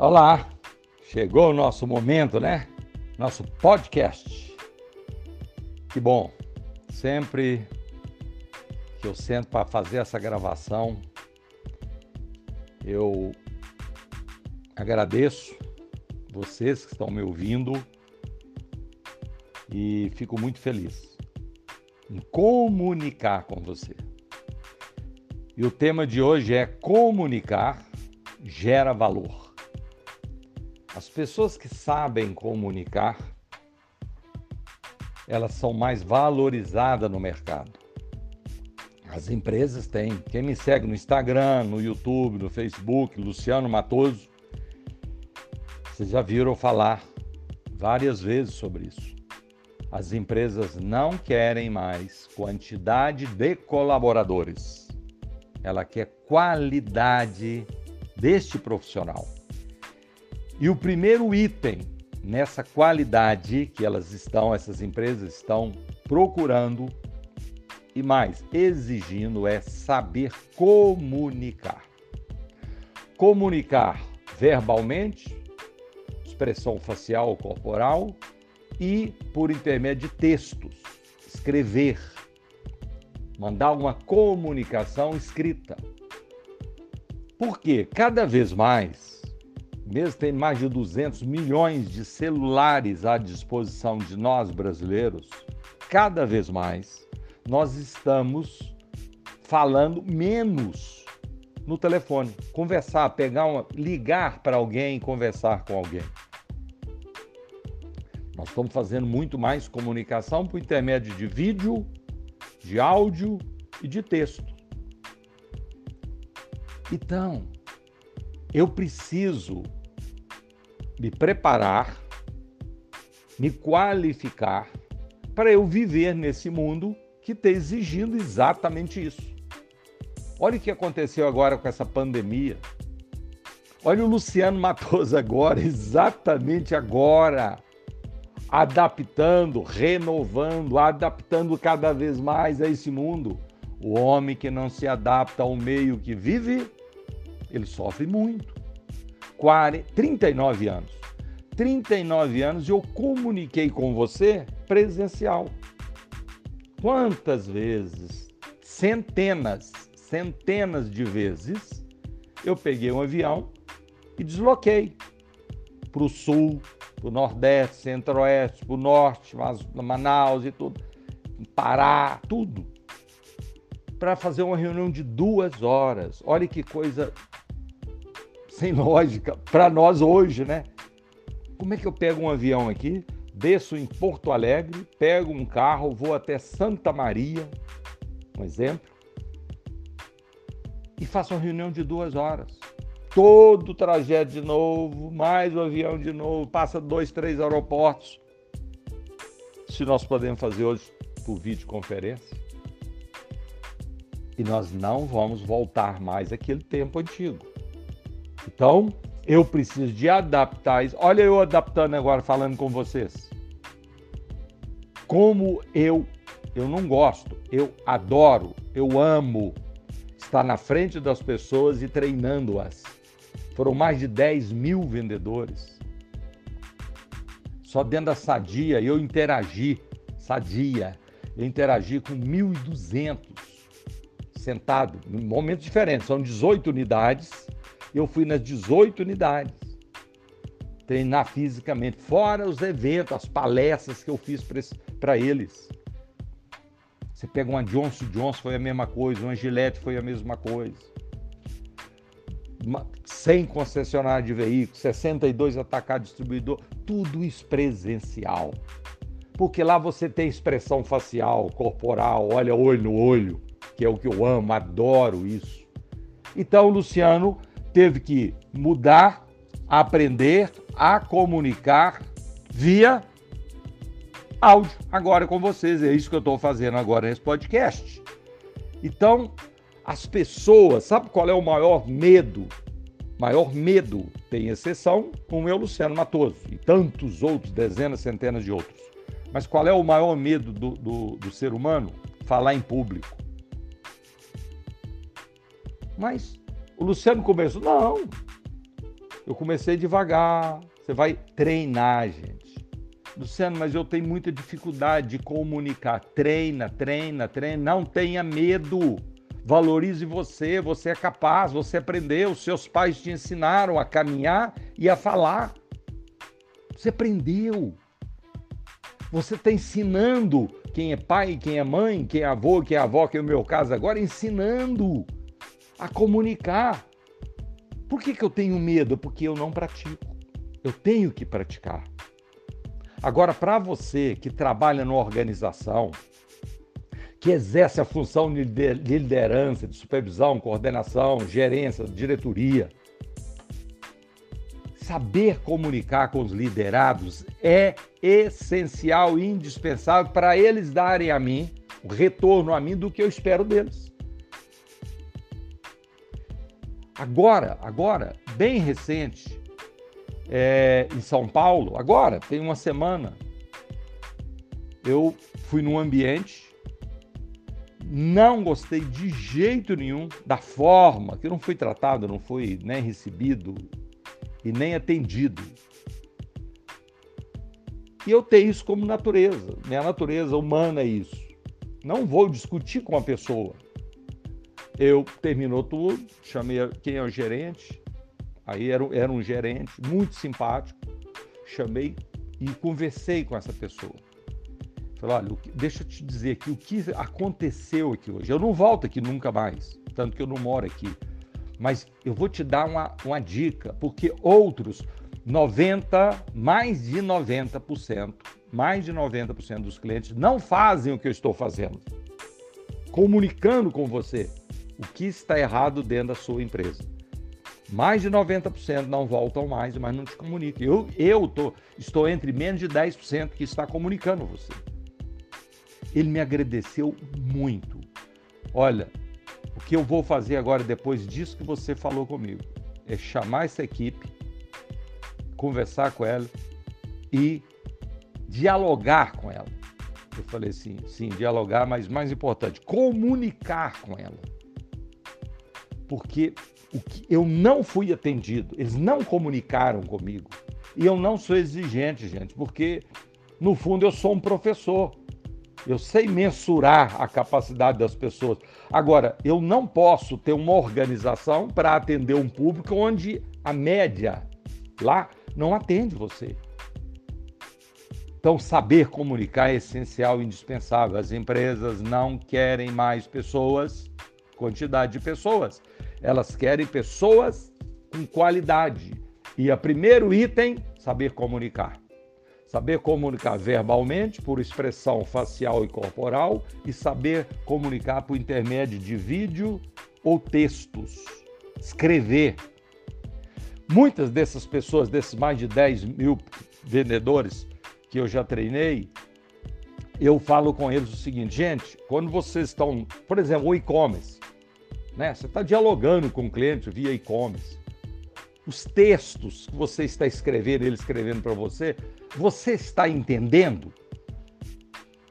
Olá, chegou o nosso momento, né? Nosso podcast. Que bom, sempre que eu sento para fazer essa gravação, eu agradeço vocês que estão me ouvindo e fico muito feliz em comunicar com você. E o tema de hoje é comunicar gera valor. As pessoas que sabem comunicar, elas são mais valorizadas no mercado. As empresas têm. Quem me segue no Instagram, no YouTube, no Facebook, Luciano Matoso, vocês já viram falar várias vezes sobre isso. As empresas não querem mais quantidade de colaboradores. Ela quer qualidade deste profissional. E o primeiro item nessa qualidade que elas estão, essas empresas estão procurando e mais exigindo é saber comunicar. Comunicar verbalmente, expressão facial ou corporal e por intermédio de textos, escrever, mandar uma comunicação escrita. Porque cada vez mais mesmo tendo mais de 200 milhões de celulares à disposição de nós brasileiros, cada vez mais nós estamos falando menos no telefone, conversar, pegar uma, ligar para alguém, conversar com alguém. Nós estamos fazendo muito mais comunicação por intermédio de vídeo, de áudio e de texto. Então, eu preciso me preparar, me qualificar para eu viver nesse mundo que está exigindo exatamente isso. Olha o que aconteceu agora com essa pandemia. Olha o Luciano Matoso agora, exatamente agora, adaptando, renovando, adaptando cada vez mais a esse mundo. O homem que não se adapta ao meio que vive, ele sofre muito. 40, 39 anos. 39 anos eu comuniquei com você presencial. Quantas vezes? Centenas, centenas de vezes eu peguei um avião e desloquei para o sul, para o nordeste, centro-oeste, para o norte, Manaus e tudo, Pará, tudo, para fazer uma reunião de duas horas. Olha que coisa sem lógica para nós hoje, né? Como é que eu pego um avião aqui, desço em Porto Alegre, pego um carro, vou até Santa Maria, um exemplo, e faço uma reunião de duas horas. Todo o trajeto de novo, mais o avião de novo, passa dois, três aeroportos. Se nós podemos fazer hoje por videoconferência. E nós não vamos voltar mais àquele tempo antigo. Então, eu preciso de adaptar isso. Olha eu adaptando agora, falando com vocês. Como eu, eu não gosto, eu adoro, eu amo estar na frente das pessoas e treinando-as. Foram mais de 10 mil vendedores. Só dentro da Sadia eu interagi, Sadia, eu interagi com 1.200 sentado, em momentos diferentes, são 18 unidades eu fui nas 18 unidades treinar fisicamente, fora os eventos, as palestras que eu fiz para eles. Você pega uma Johnson Johnson, foi a mesma coisa, uma Gillette foi a mesma coisa. 100 concessionários de veículos, 62 atacar distribuidor, tudo isso presencial. Porque lá você tem expressão facial, corporal, olha olho no olho, que é o que eu amo, adoro isso. Então, Luciano, teve que mudar, aprender a comunicar via áudio agora com vocês. É isso que eu estou fazendo agora nesse podcast. Então, as pessoas, sabe qual é o maior medo? Maior medo, tem exceção, como é o Luciano Matoso e tantos outros, dezenas, centenas de outros. Mas qual é o maior medo do, do, do ser humano? Falar em público. Mas o Luciano começou, não. Eu comecei devagar. Você vai treinar, gente. Luciano, mas eu tenho muita dificuldade de comunicar. Treina, treina, treina. Não tenha medo. Valorize você. Você é capaz, você aprendeu. Seus pais te ensinaram a caminhar e a falar. Você aprendeu. Você está ensinando quem é pai, quem é mãe, quem é avô, quem é avó, que é o meu caso agora, ensinando a comunicar. Por que, que eu tenho medo? Porque eu não pratico. Eu tenho que praticar. Agora, para você que trabalha numa organização, que exerce a função de liderança, de supervisão, coordenação, gerência, diretoria, saber comunicar com os liderados é essencial indispensável para eles darem a mim o retorno a mim do que eu espero deles. Agora, agora, bem recente, é, em São Paulo, agora, tem uma semana, eu fui num ambiente, não gostei de jeito nenhum da forma que eu não fui tratado, não fui nem recebido, e nem atendido. E eu tenho isso como natureza. Minha natureza humana é isso. Não vou discutir com a pessoa. Eu terminou tudo, chamei quem é o gerente. Aí era, era um gerente muito simpático. Chamei e conversei com essa pessoa. Falei, olha, deixa eu te dizer aqui o que aconteceu aqui hoje. Eu não volto aqui nunca mais, tanto que eu não moro aqui. Mas eu vou te dar uma, uma dica, porque outros 90, mais de 90%, mais de 90% dos clientes não fazem o que eu estou fazendo. Comunicando com você o que está errado dentro da sua empresa. Mais de 90% não voltam mais, mas não te comunicam. Eu, eu tô, estou entre menos de 10% que está comunicando você. Ele me agradeceu muito. Olha, o que eu vou fazer agora, depois disso que você falou comigo, é chamar essa equipe, conversar com ela e dialogar com ela. Eu falei assim, sim, dialogar, mas mais importante, comunicar com ela. Porque eu não fui atendido, eles não comunicaram comigo. E eu não sou exigente, gente, porque no fundo eu sou um professor. Eu sei mensurar a capacidade das pessoas. Agora, eu não posso ter uma organização para atender um público onde a média lá não atende você. Então, saber comunicar é essencial e indispensável. As empresas não querem mais pessoas, quantidade de pessoas. Elas querem pessoas com qualidade. E o primeiro item, saber comunicar. Saber comunicar verbalmente, por expressão facial e corporal, e saber comunicar por intermédio de vídeo ou textos. Escrever. Muitas dessas pessoas, desses mais de 10 mil vendedores que eu já treinei, eu falo com eles o seguinte, gente, quando vocês estão, por exemplo, o e-commerce, né? Você está dialogando com o cliente via e-commerce. Os textos que você está escrevendo, ele escrevendo para você, você está entendendo?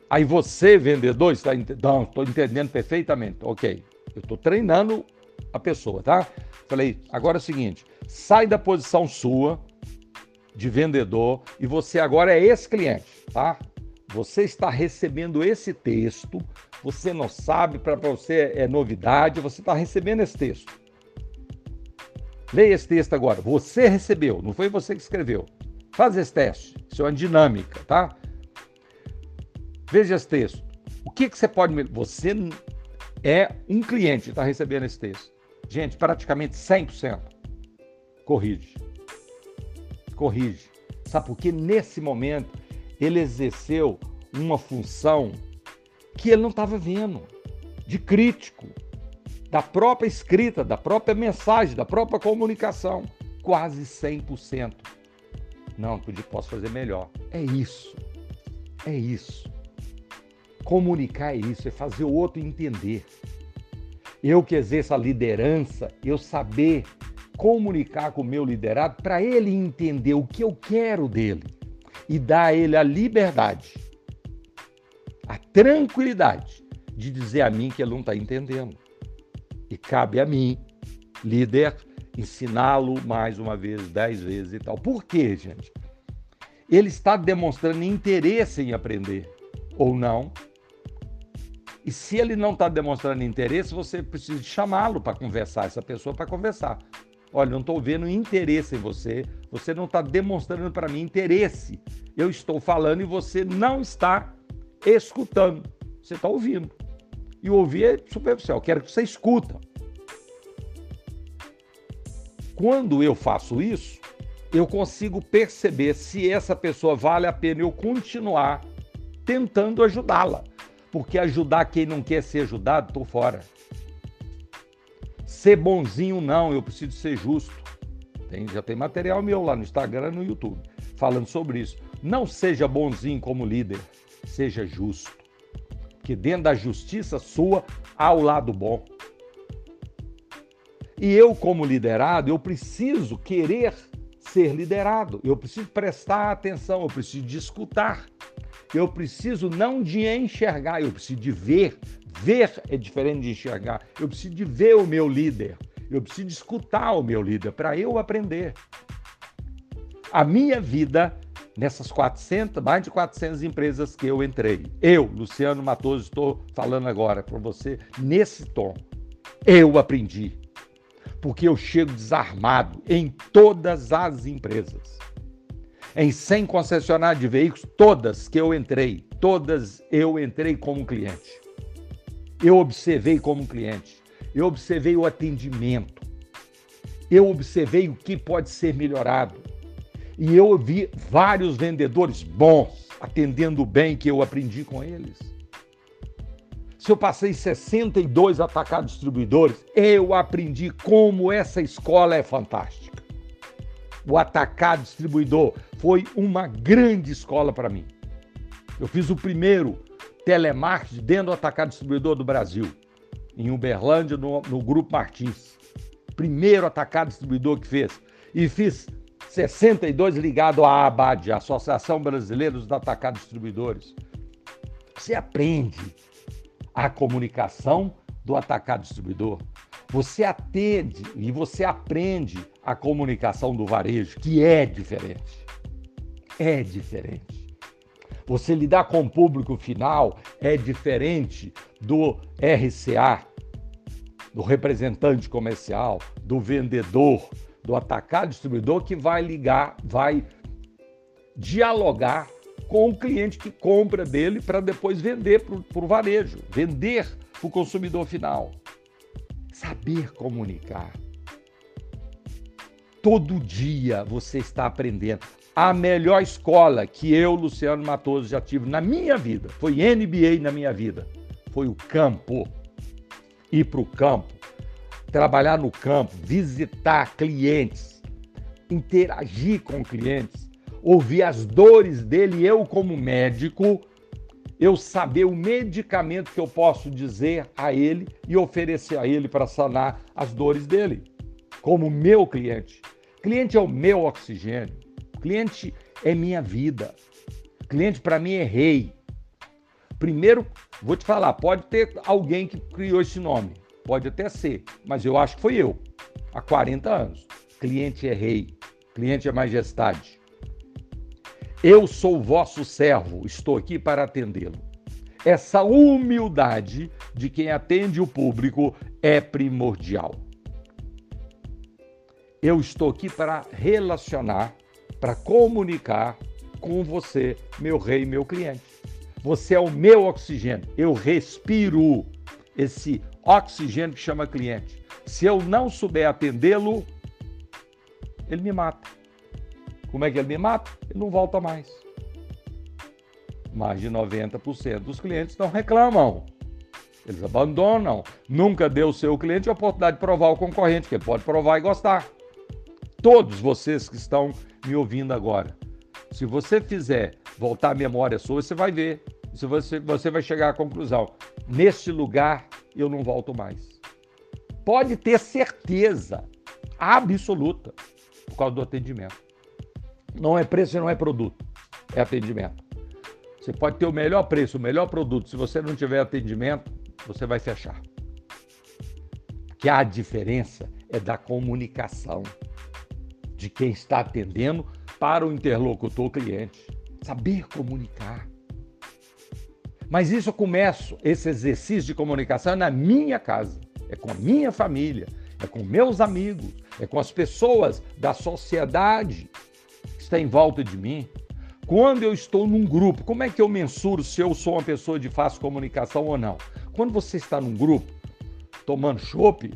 Aí você, vendedor, está entendendo? Não, estou entendendo perfeitamente. Ok, eu estou treinando a pessoa, tá? Falei, agora é o seguinte, sai da posição sua de vendedor e você agora é esse cliente, tá? Você está recebendo esse texto, você não sabe, para você é novidade, você está recebendo esse texto. Leia esse texto agora. Você recebeu, não foi você que escreveu. Faz esse teste. Isso é uma dinâmica, tá? Veja esse texto. O que, que você pode. Você é um cliente que está recebendo esse texto. Gente, praticamente 100%. Corrige. Corrige. Sabe por quê? Nesse momento, ele exerceu uma função que ele não estava vendo, de crítico, da própria escrita, da própria mensagem, da própria comunicação. Quase 100%. Não, posso fazer melhor. É isso. É isso. Comunicar é isso, é fazer o outro entender. Eu que exerço a liderança, eu saber comunicar com o meu liderado para ele entender o que eu quero dele e dar a ele a liberdade, tranquilidade de dizer a mim que ele não está entendendo. E cabe a mim, líder, ensiná-lo mais uma vez, dez vezes e tal. Por quê, gente? Ele está demonstrando interesse em aprender ou não. E se ele não está demonstrando interesse, você precisa chamá-lo para conversar, essa pessoa para conversar. Olha, não estou vendo interesse em você, você não está demonstrando para mim interesse. Eu estou falando e você não está escutando. Você está ouvindo. E ouvir é superficial, quero que você escuta. Quando eu faço isso, eu consigo perceber se essa pessoa vale a pena eu continuar tentando ajudá-la. Porque ajudar quem não quer ser ajudado, estou fora. Ser bonzinho, não, eu preciso ser justo. Tem, já tem material meu lá no Instagram e no YouTube falando sobre isso. Não seja bonzinho como líder, seja justo. Que dentro da justiça sua há o lado bom. E eu, como liderado, eu preciso querer ser liderado, eu preciso prestar atenção, eu preciso de escutar, eu preciso não de enxergar, eu preciso de ver. Ver é diferente de enxergar. Eu preciso de ver o meu líder, eu preciso de escutar o meu líder para eu aprender. A minha vida nessas 400, mais de 400 empresas que eu entrei. Eu, Luciano Matoso, estou falando agora para você nesse tom. Eu aprendi porque eu chego desarmado em todas as empresas. Em 100 concessionárias de veículos, todas que eu entrei, todas eu entrei como cliente. Eu observei como cliente. Eu observei o atendimento. Eu observei o que pode ser melhorado. E eu vi vários vendedores bons atendendo bem que eu aprendi com eles se eu passei 62 atacados distribuidores, eu aprendi como essa escola é fantástica. O atacado distribuidor foi uma grande escola para mim. Eu fiz o primeiro telemarketing dentro do atacado distribuidor do Brasil, em Uberlândia, no, no Grupo Martins. Primeiro atacado distribuidor que fez. E fiz 62 ligado à ABAD, Associação Brasileira dos Atacados Distribuidores. Você aprende a comunicação do atacado distribuidor. Você atende e você aprende a comunicação do varejo, que é diferente. É diferente. Você lidar com o público final é diferente do RCA, do representante comercial, do vendedor, do atacado distribuidor que vai ligar, vai dialogar com o cliente que compra dele para depois vender para o varejo, vender para o consumidor final. Saber comunicar. Todo dia você está aprendendo. A melhor escola que eu, Luciano Matoso, já tive na minha vida, foi NBA na minha vida, foi o campo. Ir para o campo, trabalhar no campo, visitar clientes, interagir com clientes, ouvir as dores dele, eu como médico, eu saber o medicamento que eu posso dizer a ele e oferecer a ele para sanar as dores dele, como meu cliente. Cliente é o meu oxigênio. Cliente é minha vida. Cliente para mim é rei. Primeiro, vou te falar, pode ter alguém que criou esse nome, pode até ser, mas eu acho que foi eu, há 40 anos. Cliente é rei, cliente é majestade. Eu sou vosso servo, estou aqui para atendê-lo. Essa humildade de quem atende o público é primordial. Eu estou aqui para relacionar, para comunicar com você, meu rei, meu cliente. Você é o meu oxigênio. Eu respiro esse oxigênio que chama cliente. Se eu não souber atendê-lo, ele me mata. Como é que ele me mata? Ele não volta mais. Mais de 90% dos clientes não reclamam. Eles abandonam. Nunca deu seu cliente a oportunidade de provar o concorrente, que ele pode provar e gostar. Todos vocês que estão me ouvindo agora, se você fizer voltar a memória sua, você vai ver. Se você, você vai chegar à conclusão: neste lugar eu não volto mais. Pode ter certeza absoluta por causa do atendimento. Não é preço e não é produto, é atendimento. Você pode ter o melhor preço, o melhor produto. Se você não tiver atendimento, você vai fechar. que a diferença é da comunicação de quem está atendendo para o interlocutor cliente. Saber comunicar. Mas isso eu começo, esse exercício de comunicação é na minha casa, é com a minha família, é com meus amigos, é com as pessoas da sociedade que está em volta de mim. Quando eu estou num grupo, como é que eu mensuro se eu sou uma pessoa de fácil comunicação ou não? Quando você está num grupo, tomando chopp,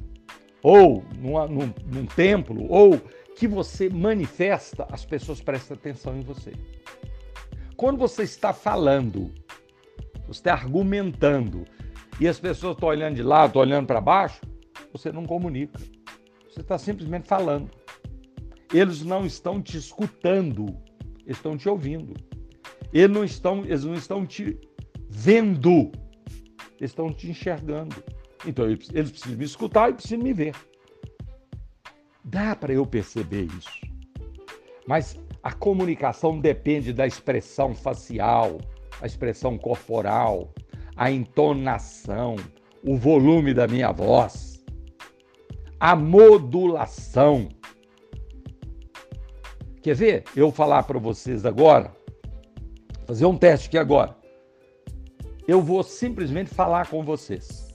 ou numa, num, num templo, ou que você manifesta, as pessoas prestam atenção em você. Quando você está falando, você está argumentando, e as pessoas estão olhando de lado, estão olhando para baixo, você não comunica. Você está simplesmente falando. Eles não estão te escutando, estão te ouvindo. Eles não estão, eles não estão te vendo, estão te enxergando. Então eles precisam me escutar e precisam me ver. Dá para eu perceber isso. Mas a comunicação depende da expressão facial, a expressão corporal, a entonação, o volume da minha voz, a modulação. Quer ver? Eu falar para vocês agora, fazer um teste aqui agora. Eu vou simplesmente falar com vocês.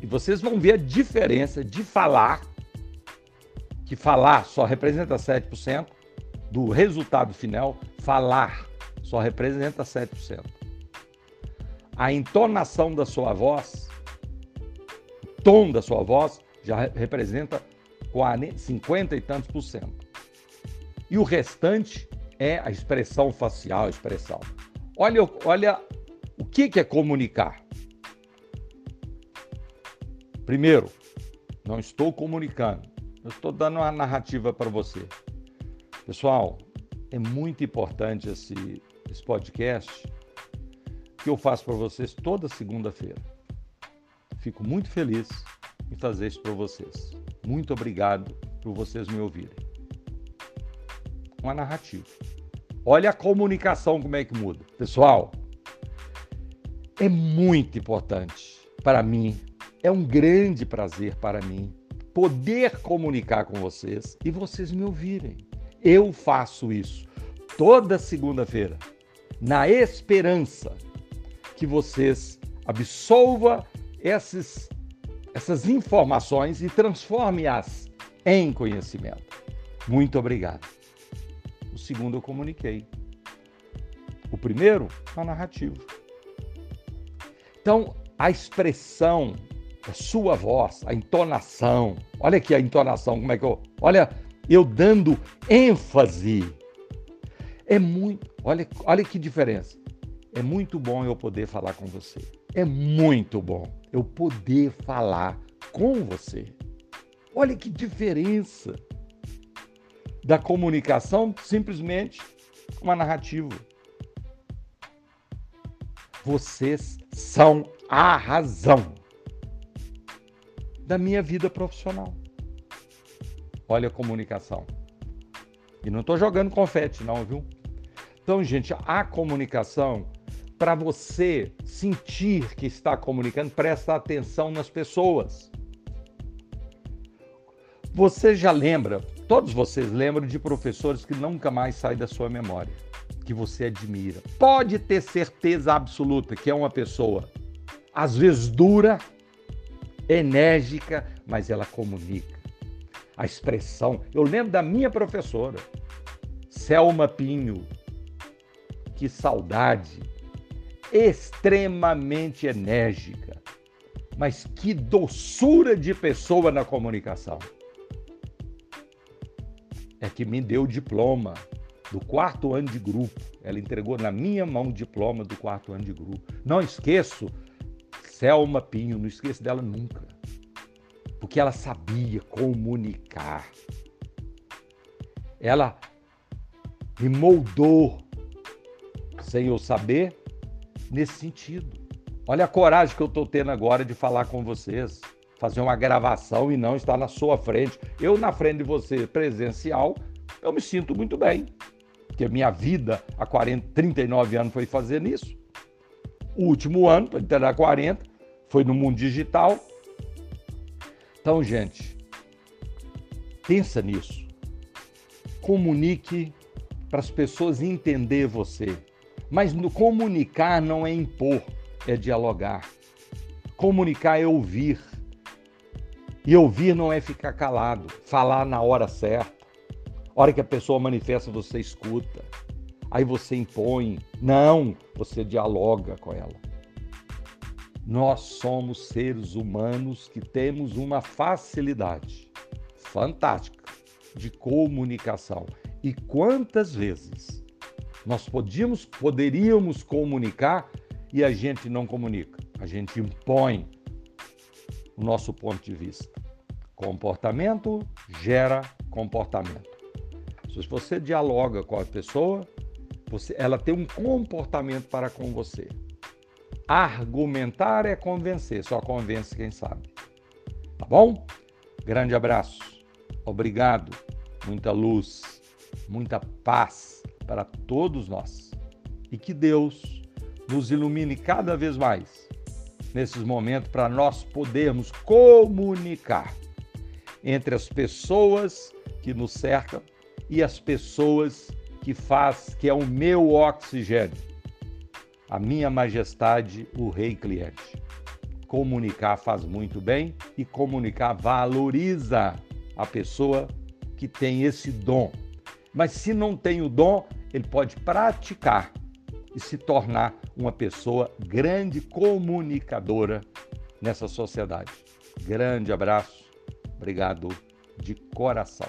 E vocês vão ver a diferença de falar, que falar só representa 7%, do resultado final, falar só representa 7%. A entonação da sua voz, o tom da sua voz, já representa 50 e tantos por cento. E o restante é a expressão facial, a expressão. Olha, olha o que é comunicar. Primeiro, não estou comunicando, eu estou dando uma narrativa para você. Pessoal, é muito importante esse, esse podcast que eu faço para vocês toda segunda-feira. Fico muito feliz em fazer isso para vocês. Muito obrigado por vocês me ouvirem. Uma narrativa. Olha a comunicação como é que muda. Pessoal, é muito importante para mim é um grande prazer para mim poder comunicar com vocês e vocês me ouvirem. Eu faço isso toda segunda-feira, na esperança que vocês absolva esses, essas informações e transforme-as em conhecimento. Muito obrigado. O segundo eu comuniquei. O primeiro, a narrativa. Então, a expressão a sua voz, a entonação. Olha aqui a entonação, como é que eu. Olha, eu dando ênfase. É muito. Olha, olha que diferença. É muito bom eu poder falar com você. É muito bom eu poder falar com você. Olha que diferença da comunicação simplesmente uma narrativa. Vocês são a razão da minha vida profissional. Olha a comunicação. E não estou jogando confete, não, viu? Então, gente, a comunicação, para você sentir que está comunicando, presta atenção nas pessoas. Você já lembra, todos vocês lembram de professores que nunca mais saem da sua memória, que você admira. Pode ter certeza absoluta que é uma pessoa, às vezes dura, enérgica, mas ela comunica. A expressão. Eu lembro da minha professora, Selma Pinho. Que saudade! Extremamente enérgica, mas que doçura de pessoa na comunicação. É que me deu o diploma do quarto ano de grupo. Ela entregou na minha mão o diploma do quarto ano de grupo. Não esqueço Selma Pinho, não esqueço dela nunca. Porque ela sabia comunicar. Ela me moldou, sem eu saber, nesse sentido. Olha a coragem que eu estou tendo agora de falar com vocês, fazer uma gravação e não estar na sua frente. Eu, na frente de você, presencial, eu me sinto muito bem. Porque minha vida há 40, 39 anos foi fazer isso. O último ano, para entrar 40, foi no mundo digital. Então, gente, pensa nisso. Comunique para as pessoas entender você. Mas no comunicar não é impor, é dialogar. Comunicar é ouvir. E ouvir não é ficar calado, falar na hora certa. hora que a pessoa manifesta, você escuta. Aí você impõe. Não, você dialoga com ela. Nós somos seres humanos que temos uma facilidade fantástica de comunicação. E quantas vezes nós podíamos, poderíamos comunicar e a gente não comunica? A gente impõe o nosso ponto de vista. Comportamento gera comportamento. Se você dialoga com a pessoa, você, ela tem um comportamento para com você. Argumentar é convencer, só convence quem sabe. Tá bom? Grande abraço. Obrigado. Muita luz, muita paz para todos nós. E que Deus nos ilumine cada vez mais nesses momentos para nós podermos comunicar entre as pessoas que nos cercam e as pessoas que faz, que é o meu oxigênio, a minha majestade, o rei cliente. Comunicar faz muito bem e comunicar valoriza a pessoa que tem esse dom. Mas se não tem o dom, ele pode praticar e se tornar uma pessoa grande comunicadora nessa sociedade. Grande abraço, obrigado de coração.